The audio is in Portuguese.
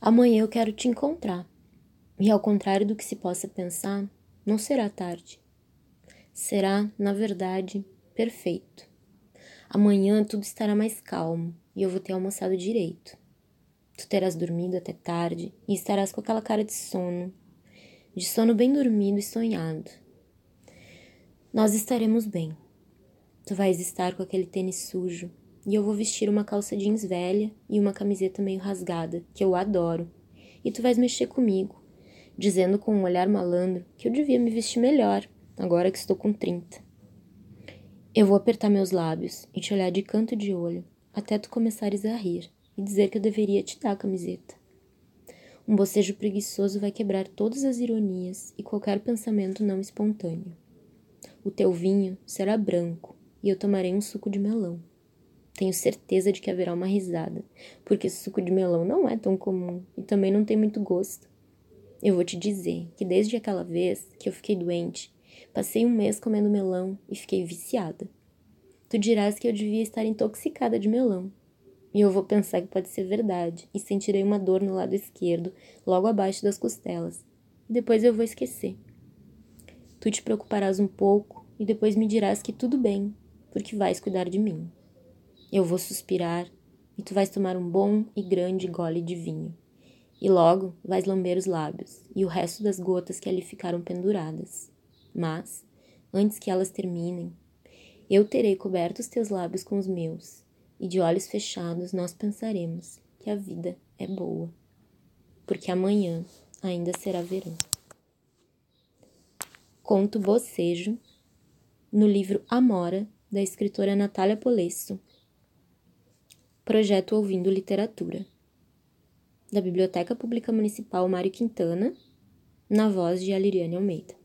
Amanhã eu quero te encontrar. E ao contrário do que se possa pensar, não será tarde. Será, na verdade, perfeito. Amanhã tudo estará mais calmo e eu vou ter almoçado direito. Tu terás dormido até tarde e estarás com aquela cara de sono, de sono bem dormido e sonhado. Nós estaremos bem. Tu vais estar com aquele tênis sujo e eu vou vestir uma calça jeans velha e uma camiseta meio rasgada, que eu adoro. E tu vais mexer comigo, dizendo com um olhar malandro que eu devia me vestir melhor, agora que estou com 30. Eu vou apertar meus lábios e te olhar de canto de olho, até tu começares a rir e dizer que eu deveria te dar a camiseta. Um bocejo preguiçoso vai quebrar todas as ironias e qualquer pensamento não espontâneo. O teu vinho será branco e eu tomarei um suco de melão. Tenho certeza de que haverá uma risada, porque suco de melão não é tão comum e também não tem muito gosto. Eu vou te dizer que desde aquela vez que eu fiquei doente, passei um mês comendo melão e fiquei viciada. Tu dirás que eu devia estar intoxicada de melão. E eu vou pensar que pode ser verdade e sentirei uma dor no lado esquerdo, logo abaixo das costelas. Depois eu vou esquecer. Tu te preocuparás um pouco e depois me dirás que tudo bem, porque vais cuidar de mim. Eu vou suspirar e tu vais tomar um bom e grande gole de vinho. E logo vais lamber os lábios e o resto das gotas que ali ficaram penduradas. Mas, antes que elas terminem, eu terei coberto os teus lábios com os meus, e de olhos fechados nós pensaremos que a vida é boa, porque amanhã ainda será verão. Conto Bocejo, no livro Amora, da escritora Natália Polesso, Projeto Ouvindo Literatura, da Biblioteca Pública Municipal Mário Quintana, na voz de Aliriane Almeida.